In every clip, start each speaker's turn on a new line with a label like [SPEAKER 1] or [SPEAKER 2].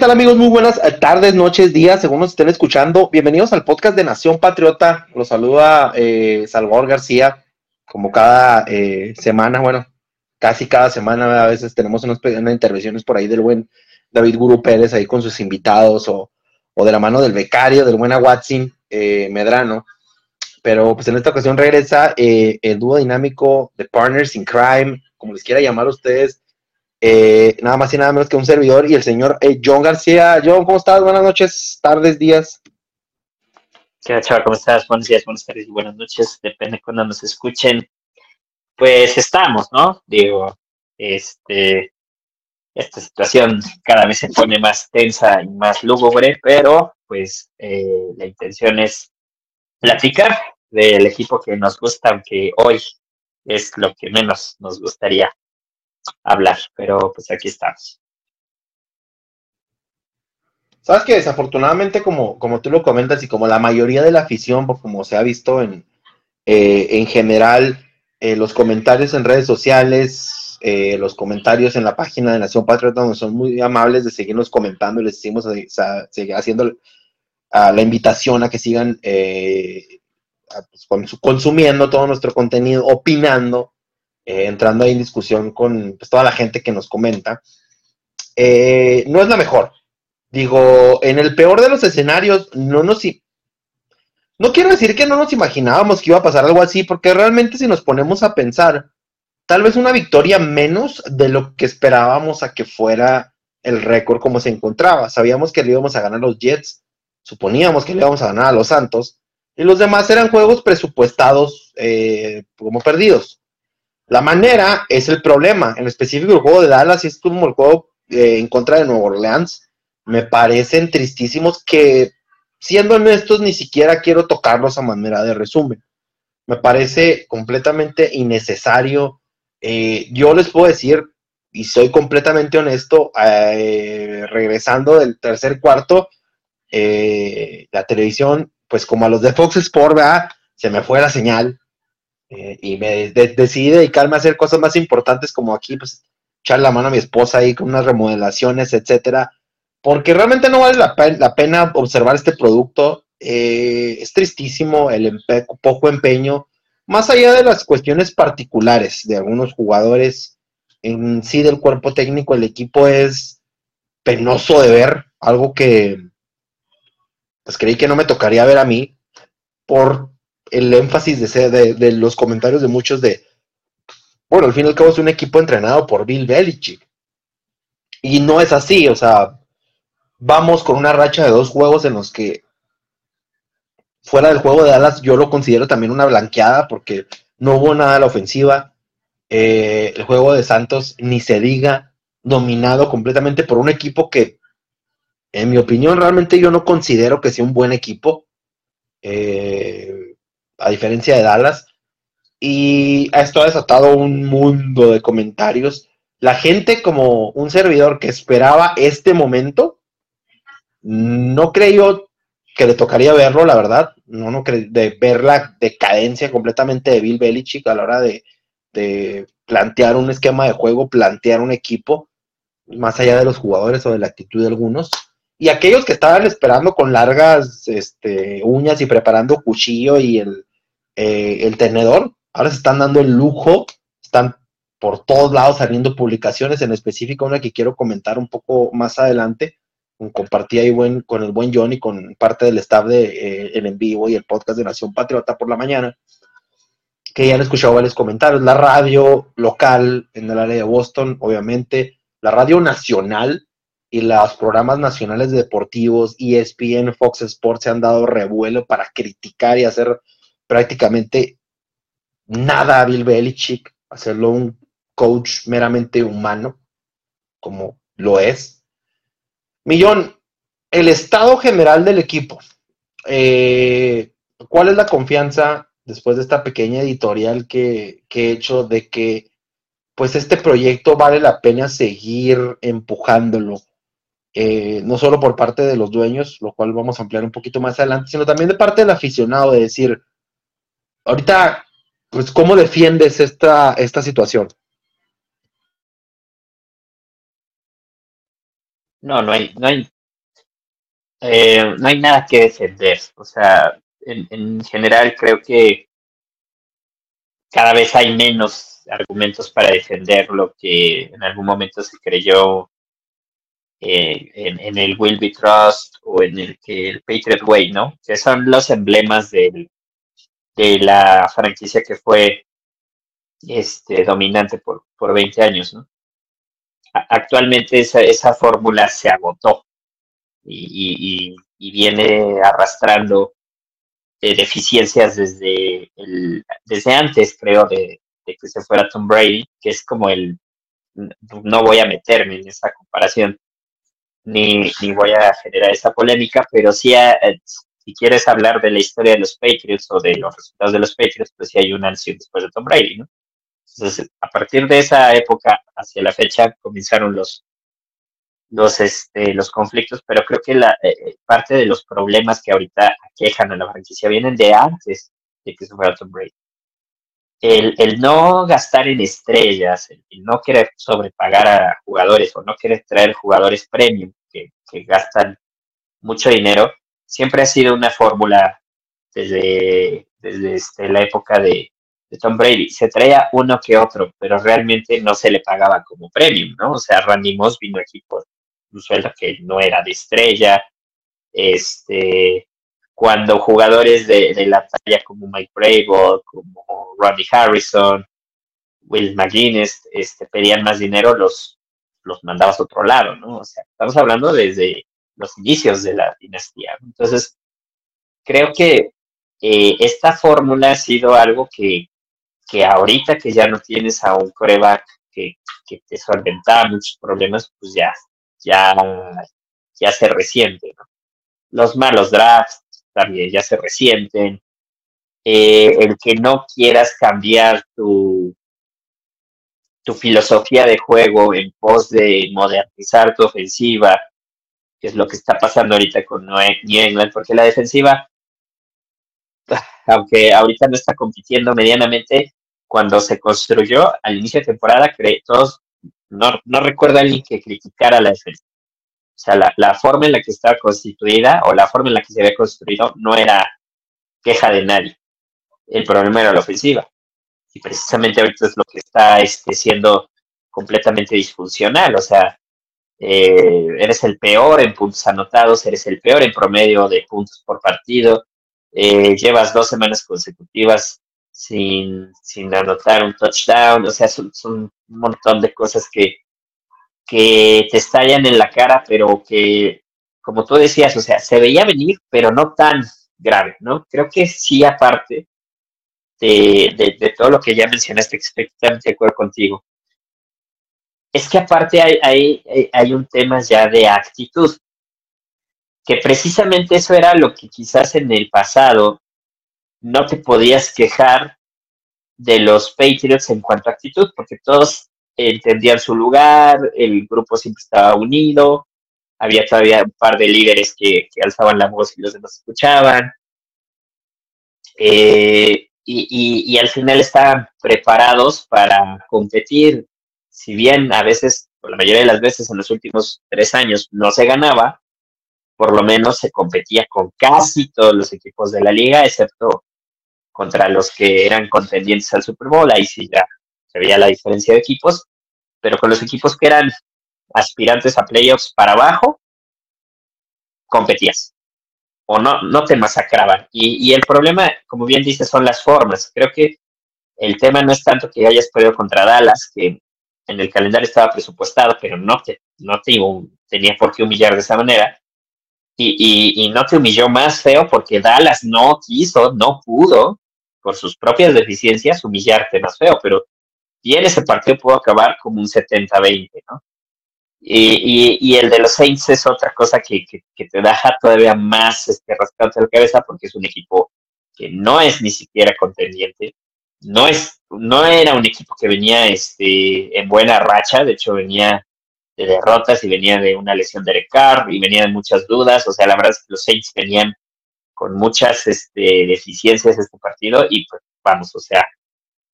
[SPEAKER 1] Tal amigos? Muy buenas eh, tardes, noches, días, según nos estén escuchando. Bienvenidos al podcast de Nación Patriota. Los saluda eh, Salvador García, como cada eh, semana, bueno, casi cada semana a veces tenemos unas, unas, intervenciones por ahí del buen David Guru Pérez ahí con sus invitados o, o de la mano del becario, del buen Watson Medrano. Pero pues en esta ocasión regresa el dúo dinámico de Partners in Crime, como les quiera llamar a ustedes, eh, nada más y nada menos que un servidor y el señor eh, John García. John, ¿cómo estás? Buenas noches, tardes, días.
[SPEAKER 2] ¿Qué chaval? ¿Cómo estás? Buenos días, buenas tardes y buenas noches. Depende de cuando nos escuchen. Pues estamos, ¿no? Digo, este, esta situación cada vez se pone más tensa y más lúgubre, pero pues eh, la intención es platicar del equipo que nos gusta, aunque hoy es lo que menos nos gustaría hablar, pero pues aquí estamos.
[SPEAKER 1] Sabes que desafortunadamente, como, como tú lo comentas y como la mayoría de la afición, como se ha visto en, eh, en general, eh, los comentarios en redes sociales, eh, los comentarios en la página de Nación Patriota, donde son muy amables de seguirnos comentando les seguimos haciendo la invitación a que sigan pues, consumiendo todo nuestro contenido, opinando eh, entrando ahí en discusión con pues, toda la gente que nos comenta, eh, no es la mejor. Digo, en el peor de los escenarios, no nos... No quiero decir que no nos imaginábamos que iba a pasar algo así, porque realmente si nos ponemos a pensar, tal vez una victoria menos de lo que esperábamos a que fuera el récord como se encontraba. Sabíamos que le íbamos a ganar los Jets, suponíamos que le íbamos a ganar a los Santos, y los demás eran juegos presupuestados eh, como perdidos. La manera es el problema. En específico, el juego de Dallas y es como el juego eh, en contra de Nueva Orleans. Me parecen tristísimos que, siendo honestos, ni siquiera quiero tocarlos a manera de resumen. Me parece completamente innecesario. Eh, yo les puedo decir, y soy completamente honesto, eh, regresando del tercer cuarto, la televisión, pues como a los de Fox Sport, se me fue la señal eh, y me decidí dedicarme a hacer cosas más importantes como aquí, pues echar la mano a mi esposa ahí con unas remodelaciones, etcétera, porque realmente no vale la, pena observar este producto. Eh, es tristísimo el poco empeño, más allá de las cuestiones particulares de algunos jugadores, en sí del cuerpo técnico, el equipo es penoso de ver, algo que pues creí que no me tocaría ver a mí por el énfasis de, de, los comentarios de muchos de, bueno, al fin y al cabo es un equipo entrenado por Bill Belichick. Y no es así, o sea, vamos con una racha de dos juegos en los que fuera del juego de Dallas yo lo considero también una blanqueada porque no hubo nada a la ofensiva. Eh, el juego de Santos ni se diga dominado completamente por un equipo que, en mi opinión, realmente yo no considero que sea un buen equipo. Eh, a diferencia de Dallas. Y esto ha desatado un mundo de comentarios. La gente, como un servidor que esperaba este momento, no creyó que le tocaría verlo, la verdad. No, no de ver la decadencia completamente de Bill Belichick a la hora de, de plantear un esquema de juego, plantear un equipo, más allá de los jugadores o de la actitud de algunos. Y aquellos que estaban esperando con largas este, uñas y preparando cuchillo y el, eh, el tenedor. Ahora se están dando el lujo, están por todos lados saliendo publicaciones, en específico una que quiero comentar un poco más adelante. Compartí ahí buen, con el buen John y con parte del staff de eh, el en vivo y el podcast de Nación Patriota por la mañana, que ya han escuchado varios comentarios. La radio local en el área de Boston, obviamente, la radio nacional y los programas nacionales deportivos, ESPN, Fox Sports se han dado revuelo para criticar y hacer prácticamente nada a Bill Belichick, hacerlo un coach meramente humano, como lo es. Millón, el estado general del equipo. Eh, ¿Cuál es la confianza después de esta pequeña editorial que, que, he hecho de que pues este proyecto vale la pena seguir empujándolo? Eh, no solo por parte de los dueños, lo cual vamos a ampliar un poquito más adelante, sino también de parte del aficionado, de decir, ahorita, pues, ¿cómo defiendes esta, esta situación?
[SPEAKER 2] No, no hay, no hay, eh, no hay nada que defender. O sea, en, en general creo que cada vez hay menos argumentos para defender lo que en algún momento se creyó eh, en, el Will Be Trust o en el, el Patriot Way, ¿no? Que son los emblemas de la franquicia que fue este, dominante por, por 20 años, ¿no? Actualmente esa, esa fórmula se agotó y, y, viene arrastrando eh, deficiencias desde, el, desde antes, creo, de, de que se fuera Tom Brady, que es como el, no voy a meterme en esa comparación, ni, ni voy a generar esa polémica, pero sí, eh, si quieres hablar de la historia de los Patriots o de los resultados de los Patriots, pues sí hay un anuncio después de Tom Brady, ¿no? Entonces, a partir de esa época hacia la fecha comenzaron los, los, este, los conflictos, pero creo que la eh, eh, parte de los problemas que ahorita aquejan a la franquicia vienen de antes de que se fuera Tom Brady. El, el, no gastar en estrellas, el, no querer sobrepagar a jugadores o no querer traer jugadores premium que, que gastan mucho dinero, siempre ha sido una fórmula desde, desde este, la época de, Tom Brady. Se traía uno que otro, pero realmente no se le pagaba como premium, ¿no? O sea, Randy Moss vino aquí por un sueldo que no era de estrella. Este, cuando jugadores de, la talla como Mike Brable, como Rodney Harrison, Will McGuinness, este, pedían más dinero, los, los mandabas a otro lado, ¿no? O sea, estamos hablando desde los inicios de la dinastía. Entonces, creo que eh, esta fórmula ha sido algo que, que ahorita que ya no tienes a un coreback que, que te solventa muchos problemas, pues ya, ya, ya se resiente. Los malos drafts también ya se resienten. Eh, el que no quieras cambiar tu, tu filosofía de juego en pos de modernizar tu ofensiva, que es lo que está pasando ahorita con New England, porque la defensiva, aunque ahorita no está compitiendo medianamente, cuando se construyó al inicio de temporada, todos, no, no recuerdo a alguien que criticara la defensa. O sea, la, la, forma en la que estaba constituida o la forma en la que se había construido no era queja de nadie. El problema era la ofensiva. Y precisamente ahorita es lo que está este, siendo completamente disfuncional. O sea, eh, eres el peor en puntos anotados, eres el peor en promedio de puntos por partido, eh, llevas dos semanas consecutivas sin, sin anotar un touchdown, o sea, son, un montón de cosas que, que te estallan en la cara, pero que, como tú decías, o sea, se veía venir, pero no tan grave, ¿no? Creo que sí, aparte de, de, todo lo que ya mencionaste, estoy de acuerdo contigo, es que aparte hay, hay, hay un tema ya de actitud, que precisamente eso era lo que quizás en el pasado no te podías quejar de los Patriots en cuanto a actitud, porque todos entendían su lugar, el grupo siempre estaba unido, había todavía un par de líderes que, alzaban la voz y los demás escuchaban. Eh, y, al final estaban preparados para competir. Si bien a veces, por la mayoría de las veces en los últimos tres años no se ganaba, por lo menos se competía con casi todos los equipos de la liga, excepto contra los que eran contendientes al Super Bowl, ahí sí ya se veía la diferencia de equipos, pero con los equipos que eran aspirantes a playoffs para abajo, competías o no, no te masacraban. Y, y el problema, como bien dices, son las formas. Creo que el tema no es tanto que hayas perdido contra Dallas, que en el calendario estaba presupuestado, pero no te, no te tenía por qué humillar de esa manera. Y, y, no te humilló más feo porque Dallas no quiso, no pudo por sus propias deficiencias, humillarte más feo, pero bien ese partido pudo acabar como un 70-20, ¿no? Y, y, el de los Saints es otra cosa que, que, te deja todavía más este, rascarte la cabeza porque es un equipo que no es ni siquiera contendiente, no es, no era un equipo que venía este, en buena racha, de hecho venía de derrotas y venía de una lesión de Carr y venía de muchas dudas, o sea, la verdad es que los Saints venían con muchas este, deficiencias este partido y pues vamos, o sea,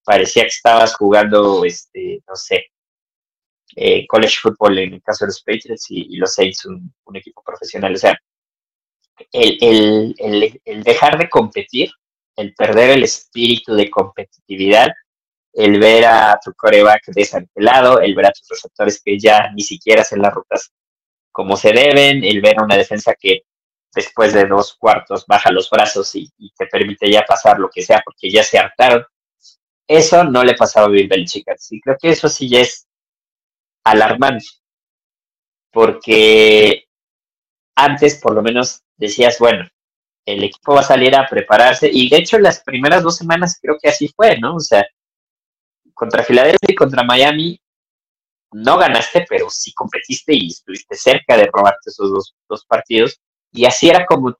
[SPEAKER 2] parecía que estabas jugando, este, no sé, eh, college football en el caso de los Patriots y, los Saints un, equipo profesional. O sea, el, el, el, el, dejar de competir, el perder el espíritu de competitividad, el ver a tu coreback desangelado, el ver a tus receptores que ya ni siquiera hacen las rutas como se deben, el ver a una defensa que después de dos cuartos baja los brazos y, y te permite ya pasar lo que sea porque ya se hartaron eso no le pasaba a Bill Belichick. Sí, creo que eso sí ya es alarmante. Porque antes, por lo menos, decías, bueno, el equipo va a salir a prepararse. Y de hecho, las primeras dos semanas creo que así fue, ¿no? O sea, contra Filadelfia y contra Miami no ganaste, pero sí competiste y estuviste cerca de robarte esos dos, dos partidos. Y así era como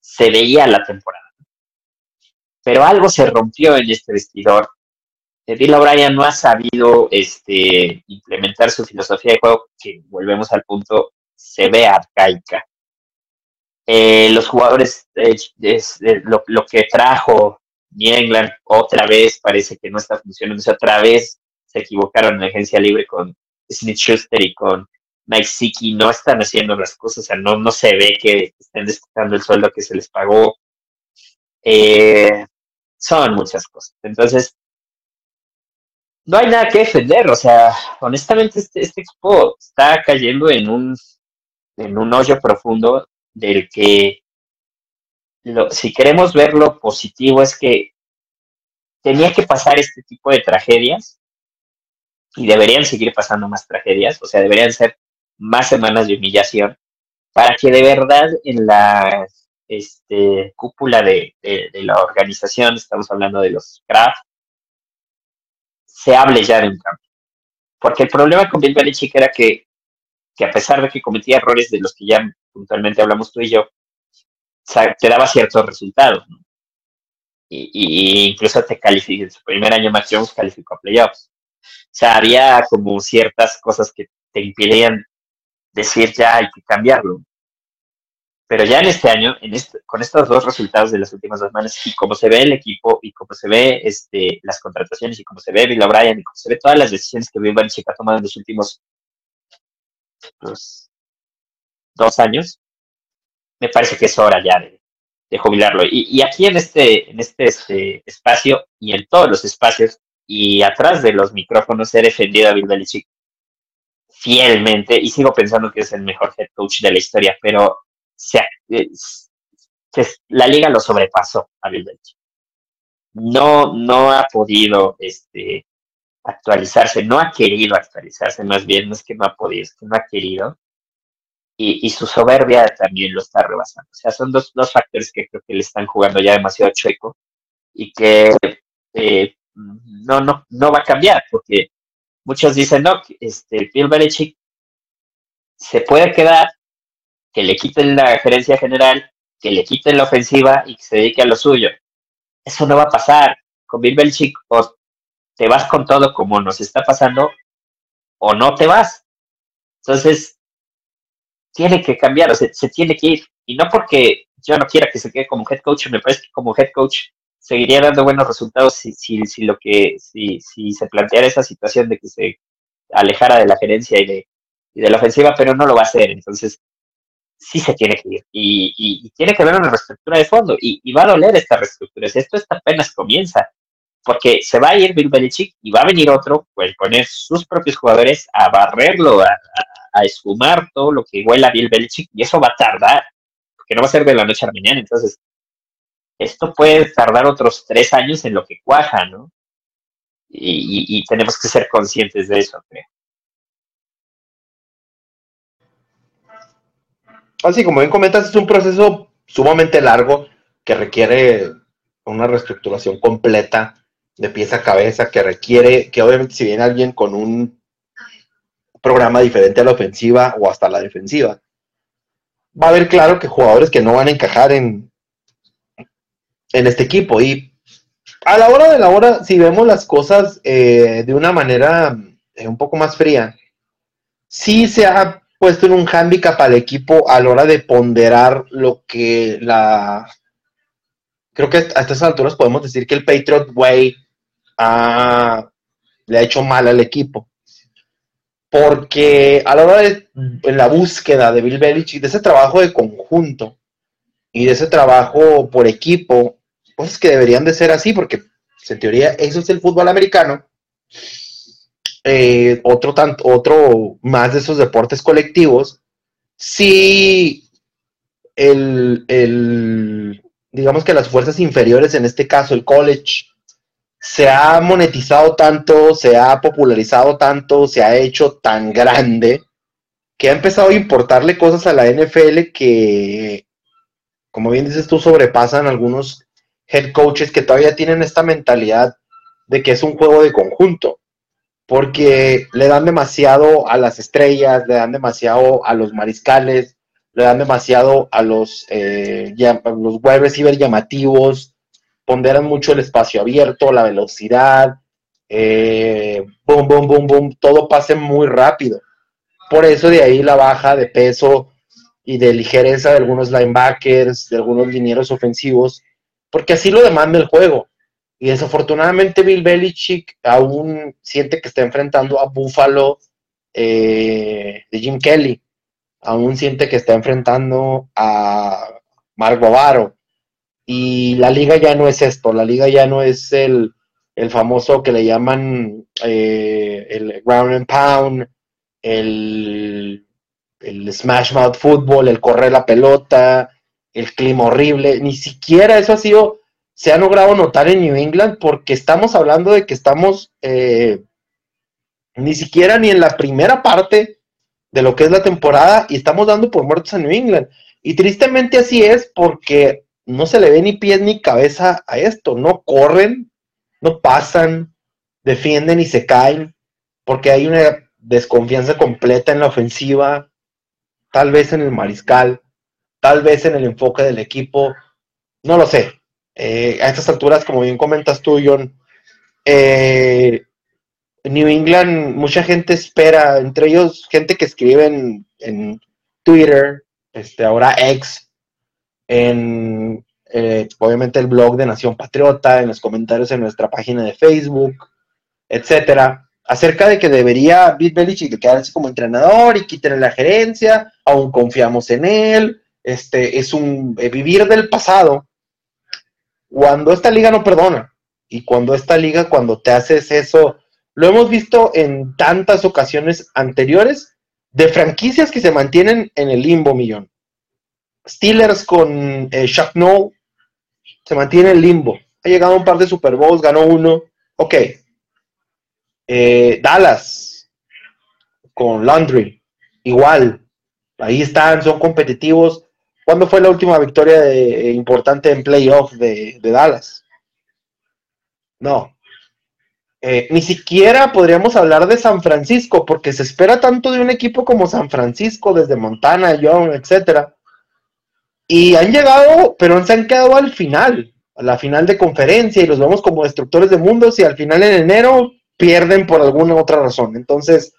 [SPEAKER 2] se veía la temporada. Pero algo se rompió en este vestidor Bill O'Brien no ha sabido este, implementar su filosofía de juego, que volvemos al punto, se ve arcaica. Eh, los jugadores, eh, lo, que trajo New England otra vez parece que no está funcionando. otra vez se equivocaron en la agencia libre con Smith Schuster y con Mike Siki. No están haciendo las cosas, o sea, no, no se ve que estén descontando el sueldo que se les pagó. Eh, son muchas cosas. Entonces, no hay nada que defender, o sea, honestamente este, este equipo está cayendo en un, en un hoyo profundo del que si queremos ver lo positivo es que tenía que pasar este tipo de tragedias y deberían seguir pasando más tragedias, o sea, deberían ser más semanas de humillación para que de verdad en la este, cúpula de, de, la organización, estamos hablando de los Kraft, se hable ya de un cambio. Porque el problema con Bill Belichick era que, que a pesar de que cometía errores de los que ya puntualmente hablamos tú y yo, te daba ciertos resultados. Y, incluso te calificó, en su primer año Max Jones calificó a playoffs. O sea, había como ciertas cosas que te impidían decir ya hay que cambiarlo. Pero ya en este año, en este, con estos dos resultados de las últimas dos semanas, y como se ve el equipo, y como se ve este, las contrataciones, y como se ve Bill O'Brien, y como se ve todas las decisiones que Bill Belichick ha tomado en los últimos pues, dos años, me parece que es hora ya de, jubilarlo. Y, aquí en este, en este, este, espacio, y en todos los espacios, y atrás de los micrófonos, he defendido a Bill Belichick fielmente, y sigo pensando que es el mejor head coach de la historia, pero eh, la liga lo sobrepasó a Bill Belichick. No, no ha podido este, actualizarse, no ha querido actualizarse, más bien no es que no ha podido, es que no ha querido. Y, su soberbia también lo está rebasando. O sea, son dos, dos factores que creo que le están jugando ya demasiado chueco y que eh, no, no, no va a cambiar, porque muchos dicen, no, este, Bill Belichick se puede quedar que le quiten la gerencia general, que le quiten la ofensiva y que se dedique a lo suyo. Eso no va a pasar. Con Bill Belichick o te vas con todo como nos está pasando o no te vas. Entonces, tiene que cambiar, o sea, se tiene que ir. Y no porque yo no quiera que se quede como head coach, me parece que como head coach seguiría dando buenos resultados si, lo que, si, si se planteara esa situación de que se alejara de la gerencia y de, y de la ofensiva, pero no lo va a hacer. Entonces, sí se tiene que ir y, tiene que haber una reestructura de fondo y, va a doler esta reestructura. Esto apenas comienza porque se va a ir Bill Belichick y va a venir otro, pues poner sus propios jugadores a barrerlo, a, esfumar todo lo que huela Bill Belichick y eso va a tardar, porque no va a ser de la noche a la mañana. Entonces, esto puede tardar otros tres años en lo que cuaja, ¿no? Y, y tenemos que ser conscientes de eso, creo.
[SPEAKER 1] así como bien comentas, es un proceso sumamente largo que requiere una reestructuración completa de pieza a cabeza que requiere que obviamente si viene alguien con un programa diferente a la ofensiva o hasta la defensiva, va a haber claro que jugadores que no van a encajar en, en este equipo. Y a la hora de la hora, si vemos las cosas eh, de una manera eh, un poco más fría, sí se ha puesto en un handicap al equipo a la hora de ponderar lo que la... Creo que a estas alturas podemos decir que el Patriot Way le ha hecho mal al equipo. Porque a la hora de la búsqueda de Bill Belichick, de ese trabajo de conjunto y de ese trabajo por equipo, cosas que deberían de ser así, porque en teoría eso es el fútbol americano. Eh, otro, tanto, otro más de esos deportes colectivos, si el, el, digamos que las fuerzas inferiores, en este caso el college, se ha monetizado tanto, se ha popularizado tanto, se ha hecho tan grande, que ha empezado a importarle cosas a la NFL que, como bien dices tú, sobrepasan algunos head coaches que todavía tienen esta mentalidad de que es un juego de conjunto, porque le dan demasiado a las estrellas, le dan demasiado a los mariscales, le dan demasiado a los, eh, los wide receiver llamativos, ponderan mucho el espacio abierto, la velocidad, eh, boom, boom, boom, boom, todo pasa muy rápido. Por eso de ahí la baja de peso y de ligereza de algunos linebackers, de algunos linieros ofensivos, porque así lo demanda el juego. Y desafortunadamente Bill Belichick aún siente que está enfrentando a Buffalo eh, de Jim Kelly, aún siente que está enfrentando a Mark Bovaro, y la liga ya no es esto, la liga ya no es el, famoso que le llaman eh, el ground and pound, el, el smash mouth football, el correr la pelota, el clima horrible, ni siquiera eso ha sido, se ha logrado notar en New England porque estamos hablando de que estamos eh, ni siquiera ni en la primera parte de lo que es la temporada y estamos dando por muertos a New England. Y tristemente así es porque no se le ve ni pies ni cabeza a esto. No corren, no pasan, defienden y se caen, porque hay una desconfianza completa en la ofensiva, tal vez en el mariscal, tal vez en el enfoque del equipo, no lo sé. Eh, a estas alturas, como bien comentas tú, John, eh, New England, mucha gente espera, entre ellos gente que escribe en, en Twitter, este, ahora ex, en eh, obviamente el blog de Nación Patriota, en los comentarios en nuestra página de Facebook, etcétera, acerca de que debería Bill Belichick quedarse como entrenador y quitarle la gerencia, aún confiamos en él, este es un eh, vivir del pasado. Cuando esta liga no perdona y cuando esta liga cuando te haces eso, lo hemos visto en tantas ocasiones anteriores de franquicias que se mantienen en el limbo millón. Steelers con eh, se mantiene en limbo. Ha llegado un par de Super Bowls, ganó uno. Ok. Eh, Dallas con Landry, igual. Ahí están, son competitivos. ¿Cuándo fue la última victoria eh, importante en playoff de, Dallas? No. Eh, ni siquiera podríamos hablar de San Francisco, porque se espera tanto de un equipo como San Francisco, desde Montana, Young, etcétera, y han llegado, pero se han quedado al final, a la final de conferencia, y los vemos como destructores de mundos, y al final en enero pierden por alguna otra razón. Entonces,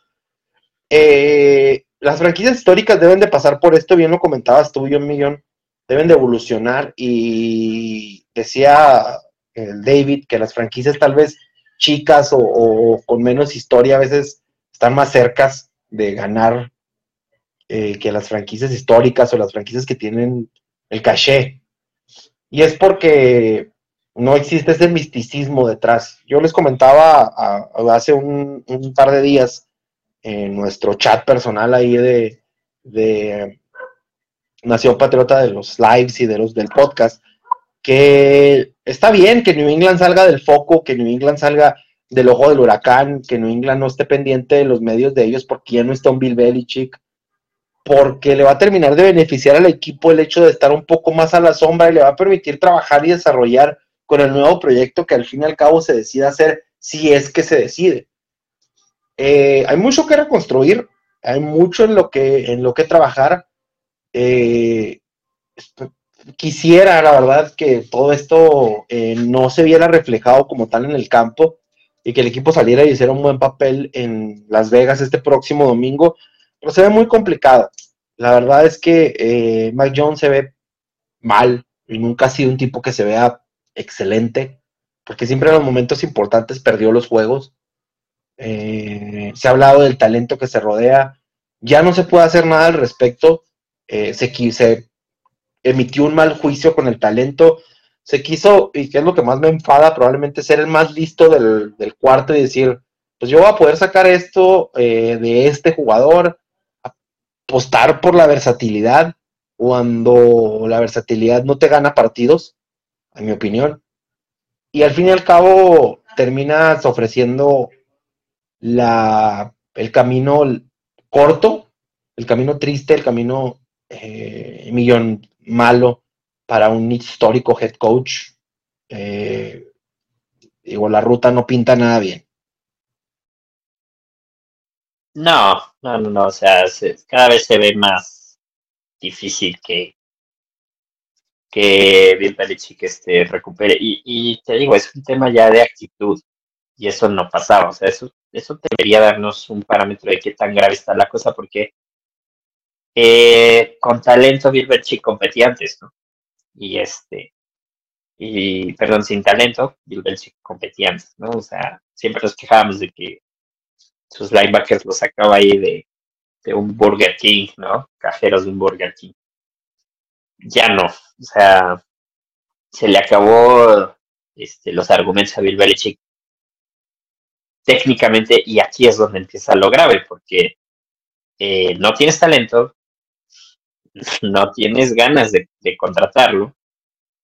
[SPEAKER 1] eh, las franquicias históricas deben de pasar por esto, bien lo comentabas tú, John Millón, deben de evolucionar, y decía David que las franquicias tal vez chicas o, o con menos historia a veces están más cercas de ganar eh, que las franquicias históricas o las franquicias que tienen el caché. Y es porque no existe ese misticismo detrás. Yo les comentaba hace un, par de días en nuestro chat personal ahí de, Nación Patriota de los lives y de los del podcast, que está bien que New England salga del foco, que New England salga del ojo del huracán, que New England no esté pendiente de los medios de ellos porque ya no está un Bill Belichick, porque le va a terminar de beneficiar al equipo el hecho de estar un poco más a la sombra y le va a permitir trabajar y desarrollar con el nuevo proyecto que al fin y al cabo se decide hacer si es que se decide. Eh, hay mucho que reconstruir, hay mucho en lo que, en lo que trabajar. Eh, quisiera, la verdad, que todo esto eh, no se viera reflejado como tal en el campo y que el equipo saliera y hiciera un buen papel en Las Vegas este próximo domingo, se ve muy complicado. La verdad es que eh, Mike Jones se ve mal y nunca ha sido un tipo que se vea excelente, porque siempre en los momentos importantes perdió los juegos. Eh, se ha hablado del talento que se rodea, ya no se puede hacer nada al respecto. Eh, se, se emitió un mal juicio con el talento. Se quiso, y que es lo que más me enfada, probablemente ser el más listo del, cuarto y decir, pues yo voy a poder sacar esto eh, de este jugador, apostar por la versatilidad cuando la versatilidad no te gana partidos, en mi opinión. Y al fin y al cabo terminas ofreciendo la, el camino corto, el camino triste, el camino eh, millón malo para un histórico head coach. Eh, digo, la ruta no pinta nada bien.
[SPEAKER 2] No, no, no, no, o sea, cada vez se ve más difícil que, que Bill Belichick este, recupere. Y, y te digo, es un tema ya de actitud y eso no pasaba, o sea, eso, eso debería darnos un parámetro de qué tan grave está la cosa, porque eh, con talento Bill Belichick competía antes, ¿no? Y este, y perdón, sin talento, Bill Belichick competía antes, ¿no? O sea, siempre nos quejábamos de que sus linebackers los sacaba ahí de, un Burger King, ¿no? Cajeros de un Burger King. Ya no, o sea, se le acabó este, los argumentos a Bill Belichick técnicamente y aquí es donde empieza lo grave porque eh, no tienes talento, no tienes ganas de, contratarlo,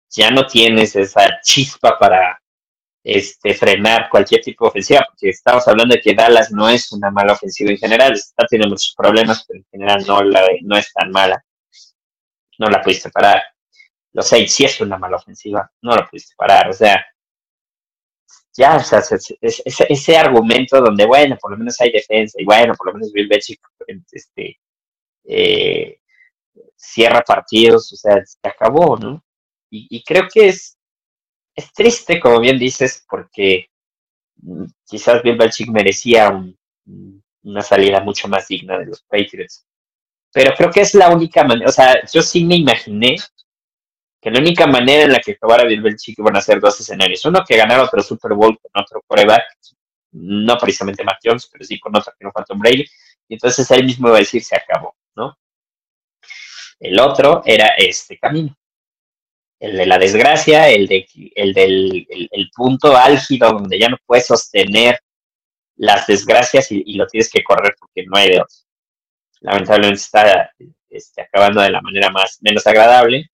[SPEAKER 2] ya no tienes esa chispa para este, frenar cualquier tipo de ofensiva, porque estamos hablando de que Dallas no es una mala ofensiva en general, está teniendo muchos problemas, pero en general no, la, no es tan mala. No la pudiste parar. Los Saints sí es una mala ofensiva, no la pudiste parar. O sea, ya, o sea, ese, ese, argumento donde, bueno, por lo menos hay defensa, y bueno, por lo menos Bill Belichick este, eh, cierra partidos, o sea, se acabó, ¿no? Y, creo que es, es triste, como bien dices, porque mm, quizás Bill Belichick merecía una salida mucho más digna de los Patriots. Pero creo que es la única manera, o sea, yo sí me imaginé que la única manera en la que probara Bill Belichick iban a ser dos escenarios. Uno, que ganara otro Super Bowl con otro coreback, no precisamente Matt Jones, pero sí con otro que no fue Tom Brady, y entonces él mismo iba a decir se acabó, ¿no? El otro era este camino, el de la desgracia, el, de, el del el, punto álgido donde ya no puedes sostener las desgracias y, lo tienes que correr porque no hay de. Lamentablemente está este, acabando de la manera más menos agradable,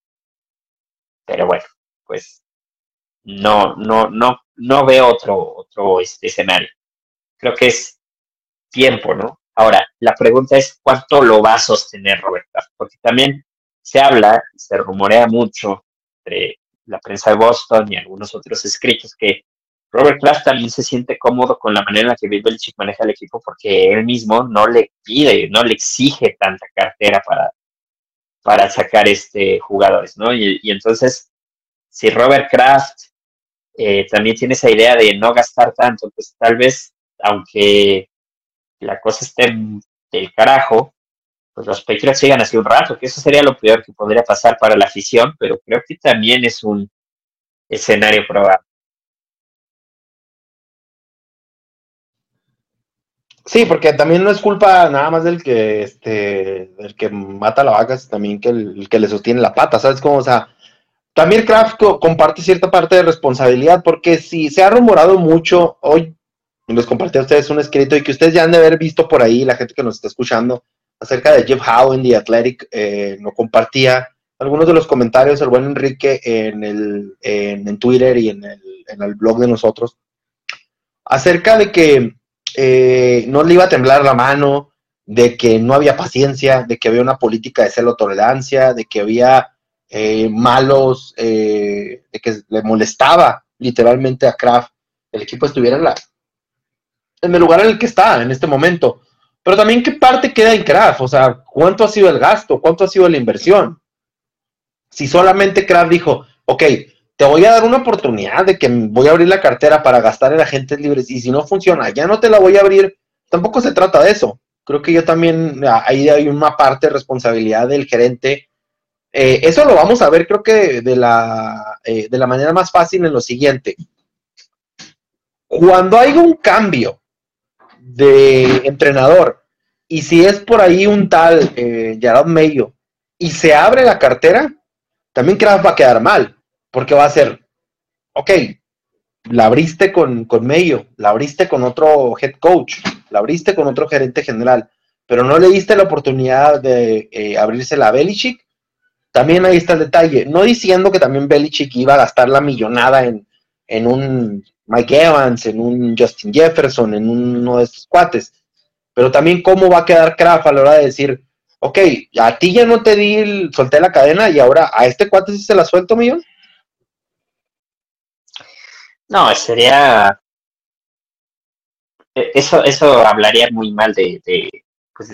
[SPEAKER 2] pero bueno, pues no, no, no, no veo otro, otro este, escenario. Creo que es tiempo, ¿no? Ahora, la pregunta es cuánto lo va a sostener Robert Kraft, porque también se habla, se rumorea mucho entre la prensa de Boston y algunos otros escritos que Robert Kraft también se siente cómodo con la manera en la que Bill Belichick maneja el equipo porque él mismo no le pide, no le exige tanta cartera para, para sacar este jugadores, ¿no? Y, entonces, si Robert Kraft eh, también tiene esa idea de no gastar tanto, pues tal vez, aunque la cosa esté del carajo, pues los Patriots sigan así un rato, que eso sería lo peor que podría pasar para la afición, pero creo que también es un escenario probable.
[SPEAKER 1] Sí, porque también no es culpa nada más del que este del que mata la vaca, es también que el, que le sostiene la pata, ¿sabes cómo? O sea, también Kraft comparte cierta parte de responsabilidad, porque si se ha rumorado mucho, hoy les compartí a ustedes un escrito y que ustedes ya han de haber visto por ahí, la gente que nos está escuchando, acerca de Jeff Howe en The Athletic, eh, no compartía algunos de los comentarios el buen Enrique en, el, en, Twitter y en el, en el, blog de nosotros, acerca de que eh, no le iba a temblar la mano, de que no había paciencia, de que había una política de celo tolerancia, de que había eh, malos, eh, de que le molestaba literalmente a Kraft el equipo estuviera en, la, en el lugar en el que está en este momento. Pero también qué parte queda en Kraft, o sea, cuánto ha sido el gasto, cuánto ha sido la inversión. Si solamente Kraft dijo, ok, te voy a dar una oportunidad de que voy a abrir la cartera para gastar en agentes libres y si no funciona, ya no te la voy a abrir, tampoco se trata de eso. Creo que yo también, ahí hay una parte de responsabilidad del gerente. Eh, eso lo vamos a ver, creo que de la, eh, de la manera más fácil en lo siguiente. Cuando hay un cambio de entrenador y si es por ahí un tal eh, Gerard Mayo y se abre la cartera, también Kraft va a quedar mal, porque va a ser, ok, la abriste con, con Mayo, la abriste con otro head coach, la abriste con otro gerente general, pero no le diste la oportunidad de eh, abrirse la Belichick, también ahí está el detalle. No diciendo que también Belichick iba a gastar la millonada en, en un Mike Evans, en un Justin Jefferson, en uno de estos cuates, pero también cómo va a quedar Kraft a la hora de decir, ok, a ti ya no te di, solté la cadena y ahora a este cuate sí se la suelto, millón.
[SPEAKER 2] No, sería e, eso, eso hablaría muy mal de, pues,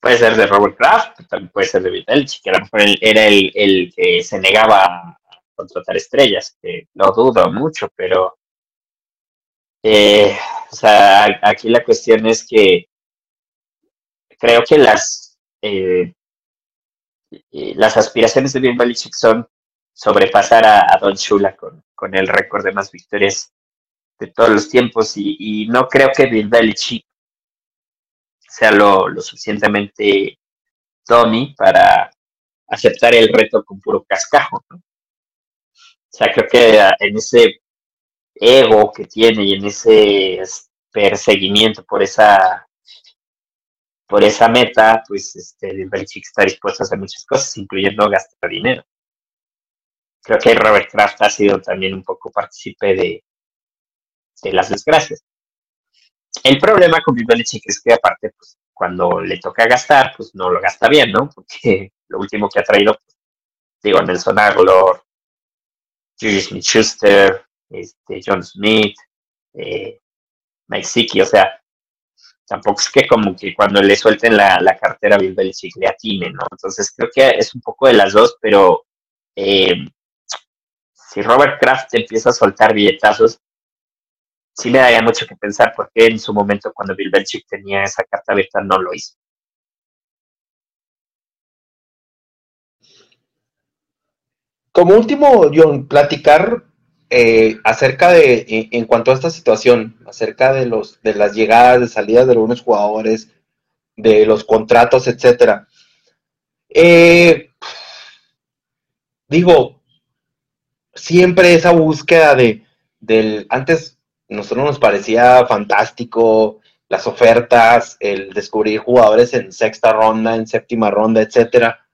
[SPEAKER 2] puede ser de Robert Kraft, también puede ser de Bill que a lo mejor era el, el, que se negaba a contratar estrellas, que lo dudo mucho, pero eh, o sea, aquí la cuestión es que creo que las eh, las aspiraciones de Bill Belichick son sobrepasar a, Don Shula con, con el récord de más victorias de todos los tiempos y, no creo que Bill Belichick sea lo, suficientemente Tommy para aceptar el reto con puro cascajo. O sea, creo que en ese ego que tiene y en ese perseguimiento por esa por esa meta, pues este, Belichick está dispuesto a hacer muchas cosas, incluyendo gastar dinero. Creo que Robert Kraft ha sido también un poco partícipe de, de las desgracias. El problema con Bill Belichick es que aparte, pues, cuando le toca gastar, pues no lo gasta bien, ¿no? Porque lo último que ha traído, pues, digo, Nelson Aguilar, Julius Smith-Schuster, este, John Smith, eh, Mike Siki, o sea, tampoco es que como que cuando le suelten la, cartera a Bill Belichick le atine, ¿no? Entonces creo que es un poco de las dos, pero eh, si Robert Kraft empieza a soltar billetazos, sí me daría mucho que pensar porque en su momento cuando Bill Belichick tenía esa carta abierta no lo hizo.
[SPEAKER 1] Como último, John, platicar eh, acerca de, en, cuanto a esta situación, acerca de los, de las llegadas, de salidas de algunos jugadores, de los contratos, etcétera. Eh, digo, siempre esa búsqueda de, del, antes nosotros nos parecía fantástico las ofertas, el descubrir jugadores en sexta ronda, en séptima ronda, etcétera.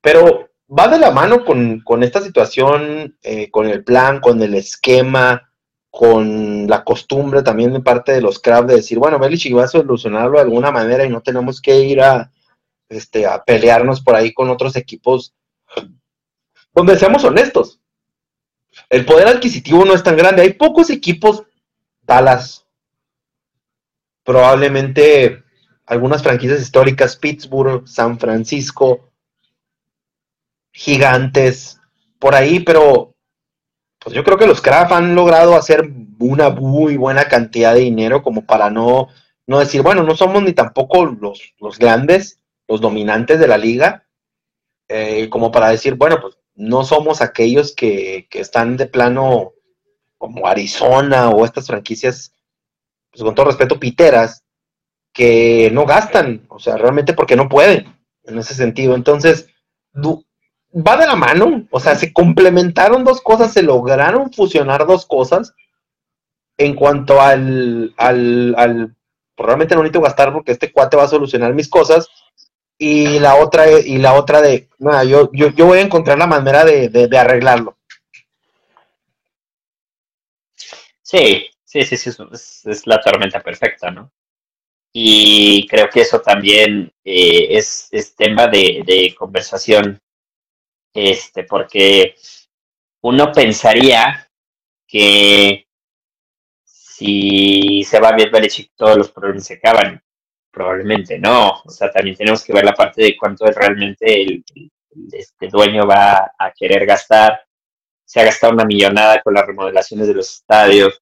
[SPEAKER 1] Pero va de la mano con, esta situación, eh, con el plan, con el esquema, con la costumbre también de parte de los Crabs de decir, bueno, Belichick va a solucionarlo de alguna manera y no tenemos que ir a, este, a pelearnos por ahí con otros equipos donde seamos honestos. El poder adquisitivo no es tan grande. Hay pocos equipos Dallas, probablemente algunas franquicias históricas, Pittsburgh, San Francisco, Gigantes, por ahí, pero pues yo creo que los Kraft han logrado hacer una muy buena cantidad de dinero como para no, no decir, bueno, no somos ni tampoco los, los grandes, los dominantes de la liga, eh, como para decir, bueno, pues no somos aquellos que, que están de plano como Arizona o estas franquicias, pues con todo respeto, piteras, que no gastan, o sea, realmente porque no pueden, en ese sentido. Entonces, va de la mano, o sea, se complementaron dos cosas, se lograron fusionar dos cosas en cuanto al, al, al pues, realmente no necesito gastar porque este cuate va a solucionar mis cosas, y la otra, y la otra de, nada, yo, yo, yo voy a encontrar la manera de, de arreglarlo.
[SPEAKER 2] Sí, sí, sí, sí, es, la tormenta perfecta, ¿no? Y creo que eso también eh, es, tema de, conversación este, porque uno pensaría que si se va bien Belichick todos los problemas se acaban. Probablemente no. O sea, también tenemos que ver la parte de cuánto realmente el, este dueño va a querer gastar. Se ha gastado una millonada con las remodelaciones de los estadios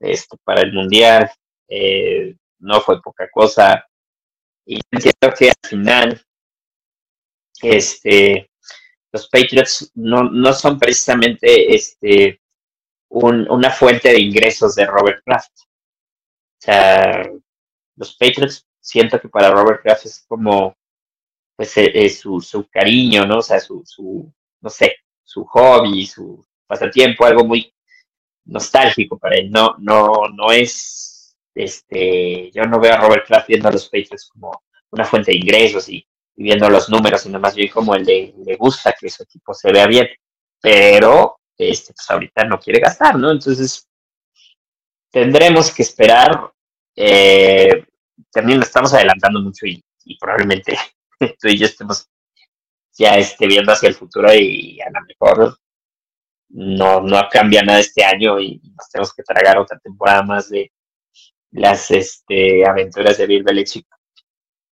[SPEAKER 2] este, para el Mundial. Eh, no fue poca cosa. Y entiendo que al final este, los Patriots no, no son precisamente este, una fuente de ingresos de Robert Kraft. O sea, los Patriots siento que para Robert Kraft es como pues eh, eh, su, su cariño, ¿no? O sea, su, su, no sé, su hobby, su pasatiempo, algo muy nostálgico para él. No, no, no es, este, yo no veo a Robert Kraft viendo a los Patriots como una fuente de ingresos y, viendo los números, sino más bien como el de, le gusta que su equipo se vea bien. Pero, este, pues ahorita no quiere gastar, ¿no? Entonces, tendremos que esperar. Eh, también estamos adelantando mucho y, probablemente tú y yo estemos ya esté viendo hacia el futuro y a lo mejor no, no cambia nada este año y nos tenemos que tragar otra temporada más de las este, aventuras de Bill Belichick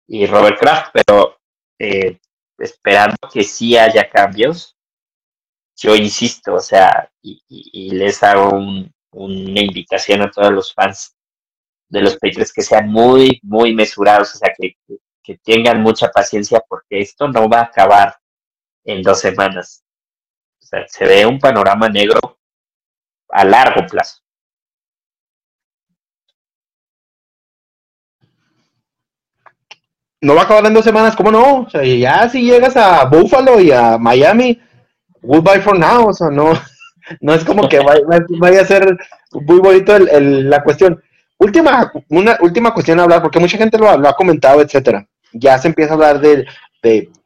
[SPEAKER 2] y Robert Kraft, pero eh, esperando que sí haya cambios, yo insisto, o sea, y, les hago una invitación a todos los fans de los Patriots que sean muy, muy mesurados, o sea, que, que tengan mucha paciencia porque esto no va a acabar en dos semanas. O sea, se ve un panorama negro a largo plazo.
[SPEAKER 1] No va a acabar en dos semanas, ¿cómo no? O sea, ya si llegas a Buffalo y a Miami, goodbye for now, o sea, no, no es como que vaya, a ser muy bonito la cuestión. Última, una última cuestión a hablar, porque mucha gente lo, lo ha comentado, etcétera ya se empieza a hablar de,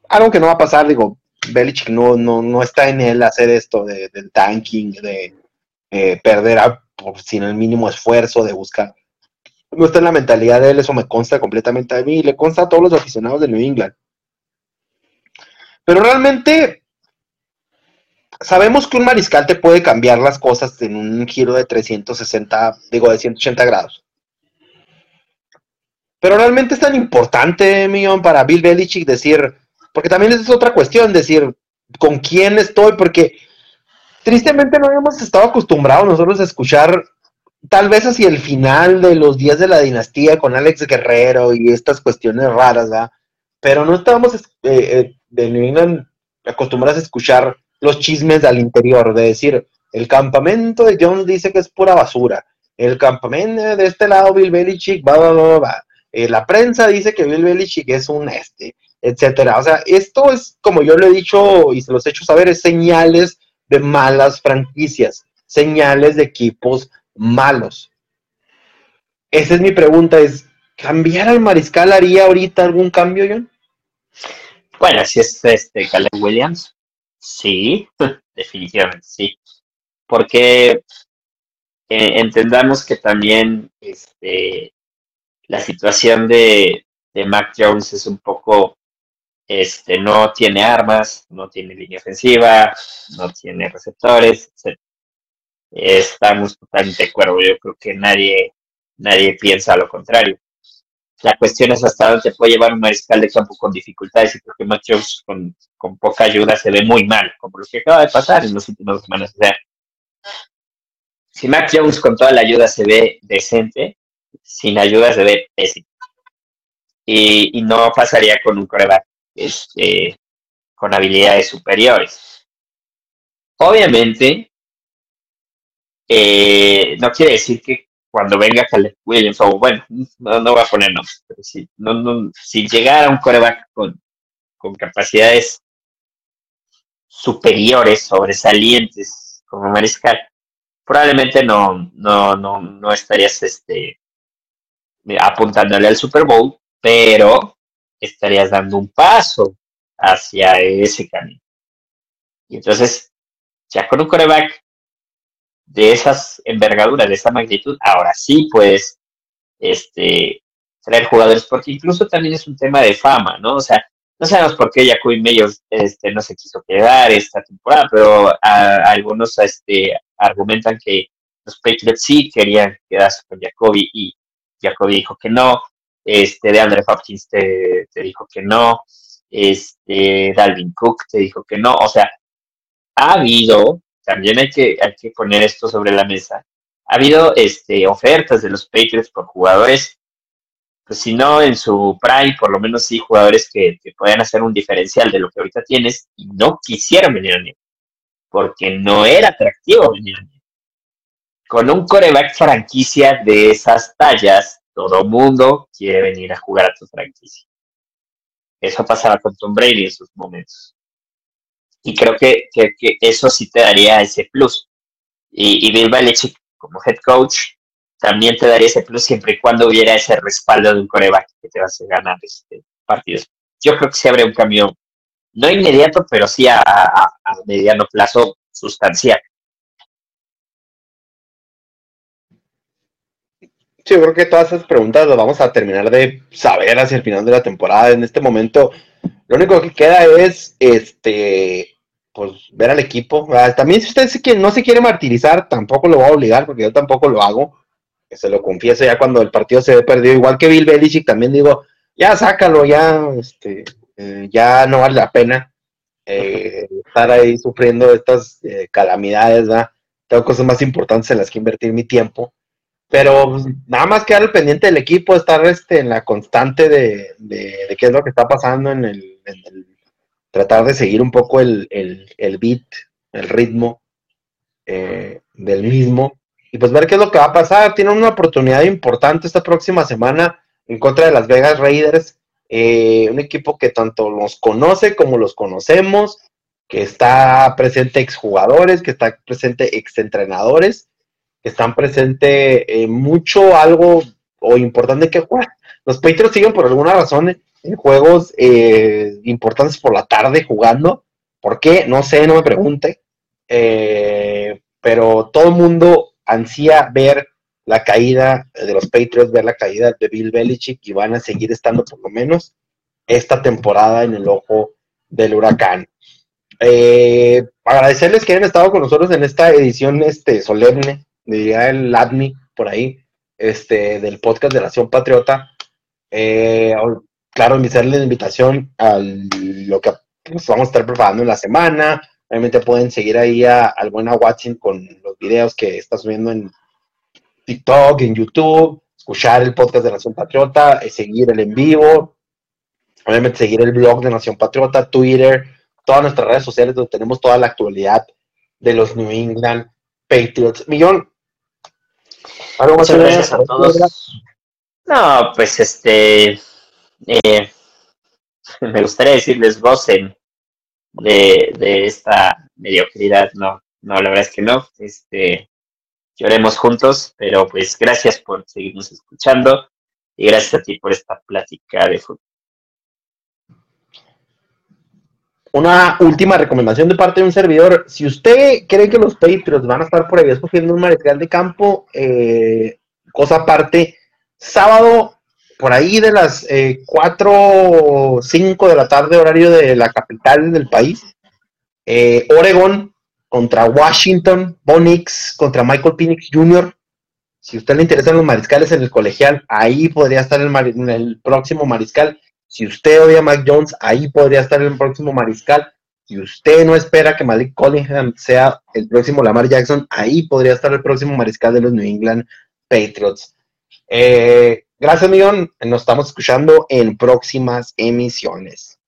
[SPEAKER 1] algo que no va a pasar, digo, Belichick no, no, no está en él hacer esto de, del tanking, de eh, perder a, por, sin el mínimo esfuerzo, de buscar. No está en la mentalidad de él, eso me consta completamente a mí y le consta a todos los aficionados de New England. Pero realmente sabemos que un mariscal te puede cambiar las cosas en un giro de 360, digo, de 180 grados. Pero realmente es tan importante, Millón, para Bill Belichick decir, porque también es otra cuestión, decir con quién estoy, porque tristemente no hemos estado acostumbrados nosotros a escuchar tal vez hacia el final de los días de la dinastía con Alex Guerrero y estas cuestiones raras, ¿verdad? Pero no estábamos eh, eh, de acostumbrados a escuchar los chismes al interior, de decir, el campamento de Jones dice que es pura basura, el campamento de este lado Bill Belichick, va, va, va, va. Eh, la prensa dice que Bill Belichick es un este, etcétera. O sea, esto es, como yo lo he dicho y se los he hecho saber, es señales de malas franquicias, señales de equipos malos. Esa es mi pregunta, es, ¿cambiar al mariscal haría ahorita algún cambio, John?
[SPEAKER 2] Bueno, si es este Caleb Williams, sí, definitivamente sí. Porque eh, entendamos que también este, la situación de, de Mac Jones es un poco, este, no tiene armas, no tiene línea ofensiva, no tiene receptores, etc. Estamos totalmente de acuerdo. Yo creo que nadie, nadie piensa lo contrario. La cuestión es hasta dónde puede llevar un mariscal de campo con dificultades y porque Mac Jones con, con poca ayuda se ve muy mal, como lo que acaba de pasar en los últimos semanas. O sea, si Mac Jones con toda la ayuda se ve decente, sin ayuda se ve pésimo. Y, y no pasaría con un coreback este, con habilidades superiores. Obviamente, eh, no quiere decir que cuando venga Caleb Williams, bueno, no, no va a poner nombres, pero si, no, no, si llegara un coreback con, con capacidades superiores, sobresalientes como Mariscal, probablemente no, no, no, no estarías este, apuntándole al Super Bowl, pero estarías dando un paso hacia ese camino. Y entonces, ya con un coreback de esas envergaduras, de esa magnitud, ahora sí puedes este, traer jugadores, porque incluso también es un tema de fama, ¿no? O sea, no sabemos por qué Jacoby Mayo este, no se quiso quedar esta temporada, pero algunos este, argumentan que los Patriots sí querían quedarse con Jacoby y Jacoby dijo que no. Este, de Andre Hopkins te, dijo que no. Este, Dalvin Cook te dijo que no. O sea, ha habido, también hay que, hay que poner esto sobre la mesa, ha habido este, ofertas de los Patriots por jugadores pues si no en su prime, por lo menos sí jugadores que, que puedan hacer un diferencial de lo que ahorita tienes y no quisieron venir a New porque no era atractivo venir a New Con un coreback franquicia de esas tallas, todo mundo quiere venir a jugar a tu franquicia. Eso pasaba con Tom Brady en sus momentos. Y creo que, que, eso sí te daría ese plus. Y, y Bill Belichick como head coach también te daría ese plus siempre y cuando hubiera ese respaldo de un coreback que te va a ganar este partidos. Yo creo que se abre un cambio, no inmediato, pero sí a, mediano plazo sustancial.
[SPEAKER 1] Sí, yo creo que todas esas preguntas las vamos a terminar de saber hacia el final de la temporada. En este momento, lo único que queda es este pues ver al equipo. Ah, también si usted no se quiere martirizar, tampoco lo va a obligar, porque yo tampoco lo hago que se lo confieso ya cuando el partido se ve perdido, igual que Bill Belichick, también digo, ya sácalo, ya, este, eh, ya no vale la pena eh, estar ahí sufriendo estas eh, calamidades, ¿verdad? Tengo cosas más importantes en las que invertir mi tiempo, pero pues, nada más quedar al pendiente del equipo, estar este, en la constante de, de, qué es lo que está pasando en el, tratar de seguir un poco el, el, el beat, el ritmo del mismo y pues ver qué es lo que va a pasar. Tienen una oportunidad importante esta próxima semana en contra de las Vegas Raiders, eh, un equipo que tanto los conoce como los conocemos, que está presente exjugadores, que está presente exentrenadores, que están presente eh, mucho algo o importante que jugar. Los Patriots siguen por alguna razón en juegos eh, importantes por la tarde jugando. ¿Por qué? No sé, no me pregunte. pero todo el mundo ansía ver la caída de los Patriots, ver la caída de Bill Belichick y van a seguir estando por lo menos esta temporada en el ojo del huracán. Eh, agradecerles que hayan estado con nosotros en esta edición este, solemne, diría el ADMI por ahí, este, del podcast de Nación Patriota. Eh, claro, invitarles la invitación a lo que pues, vamos a estar preparando en la semana, Obviamente pueden seguir ahí a, al buena Watson con los videos que está subiendo en TikTok, en YouTube, escuchar el podcast de Nación Patriota, eh, seguir el en vivo, obviamente seguir el blog de Nación Patriota, Twitter, todas nuestras redes sociales donde tenemos toda la actualidad de los New England Patriots. Millón.
[SPEAKER 2] Muchas gracias a todos. No, pues este, eh, me gustaría decirles gocen de, de esta mediocridad, no, no, la verdad es que no, este, lloremos juntos, pero pues gracias por seguirnos escuchando y gracias a ti por esta plática de fútbol.
[SPEAKER 1] Una última recomendación de parte de un servidor. Si usted cree que los Patriots van a estar por ahí escogiendo un mariscal de campo, eh, cosa aparte, sábado por ahí de las eh, 4 o 5 de la tarde, horario de la capital del país. Eh, Oregon contra Washington, Bonix contra Michael Penix Jr. Si a usted le interesan los mariscales en el colegial, ahí podría estar el, próximo mariscal. Si usted odia a Mac Jones, ahí podría estar el próximo mariscal. Si usted no espera que Malik Collingham sea el próximo Lamar Jackson, ahí podría estar el próximo mariscal de los New England Patriots. Eh, Gracias, Millón. Nos estamos escuchando en próximas emisiones.